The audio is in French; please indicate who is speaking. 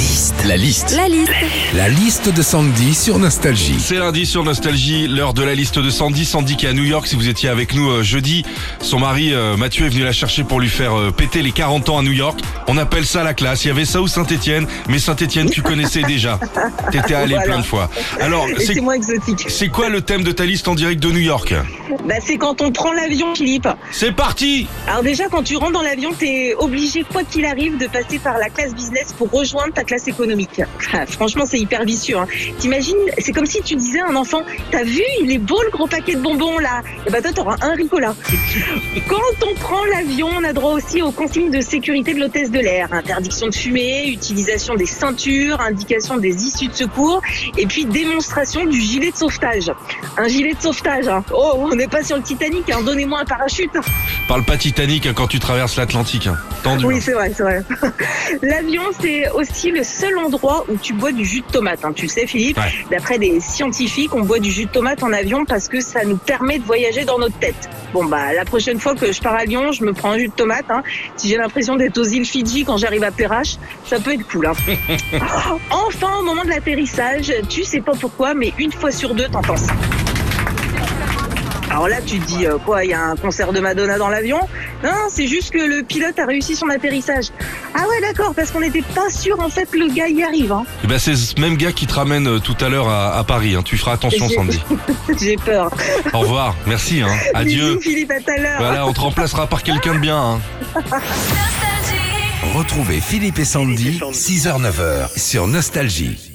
Speaker 1: liste. La liste.
Speaker 2: La liste.
Speaker 1: La liste de Sandy sur Nostalgie.
Speaker 3: C'est lundi sur Nostalgie, l'heure de la liste de Sandy. Sandy qui est à New York, si vous étiez avec nous euh, jeudi. Son mari euh, Mathieu est venu la chercher pour lui faire euh, péter les 40 ans à New York. On appelle ça la classe. Il y avait ça ou Saint-Etienne, mais Saint-Etienne tu connaissais déjà. T'étais allé
Speaker 4: Voilà.
Speaker 3: plein de fois. Alors, c'est
Speaker 4: moins exotique.
Speaker 3: c'est quoi le thème de ta liste en direct de New York?
Speaker 4: Bah, c'est quand on prend l'avion, Philippe.
Speaker 3: C'est parti
Speaker 4: Alors déjà, quand tu rentres dans l'avion, t'es obligé, quoi qu'il arrive, de passer par la classe business pour rejoindre ta classe économique. Ah, Franchement, c'est hyper vicieux. Hein. T'imagines, c'est comme si tu disais à un enfant, t'as vu, il est beau le gros paquet de bonbons là. Et bah toi, t'auras un ricola. Quand on prend l'avion, on a droit aussi aux consignes de sécurité de l'hôtesse de l'air. Interdiction de fumer, utilisation des ceintures, indication des issues de secours, et puis démonstration du gilet de sauvetage. Un gilet de sauvetage. hein. Oh, on n'est pas sur le Titanic. Hein. Donnez-moi un parachute.
Speaker 3: Parle pas Titanic quand tu traverses l'Atlantique. Tendu.
Speaker 4: Oui, c'est vrai, c'est vrai. L'avion, c'est aussi le seul endroit où tu bois du jus de tomate. hein. Tu le sais, Philippe.
Speaker 3: Ouais.
Speaker 4: D'après des scientifiques, on boit du jus de tomate en avion parce que ça nous permet de voyager dans notre tête. Bon, bah, la prochaine fois que je pars à Lyon, je me prends un jus de tomate. hein. Si j'ai l'impression d'être aux îles Fidji quand j'arrive à Perrache, ça peut être cool. hein. enfin, au moment de l'atterrissage, tu sais pas pourquoi, mais une fois sur deux, t'entends ça. Alors là, tu te dis euh, quoi Il y a un concert de Madonna dans l'avion? Non, c'est juste que le pilote a réussi son atterrissage. Ah ouais, d'accord, parce qu'on n'était pas sûr en fait que le gars y arrive. Hein.
Speaker 3: Eh ben, c'est ce même gars qui te ramène euh, tout à l'heure à, à Paris. hein. Tu feras attention,
Speaker 4: J'ai-
Speaker 3: Sandy.
Speaker 4: J'ai peur.
Speaker 3: Au revoir. Merci. Hein. Adieu.
Speaker 4: Bisous, Philippe, à tout à l'heure.
Speaker 3: Voilà, on te remplacera par quelqu'un de bien. Hein.
Speaker 1: Retrouvez Philippe et Sandy, 6h-9h sur Nostalgie.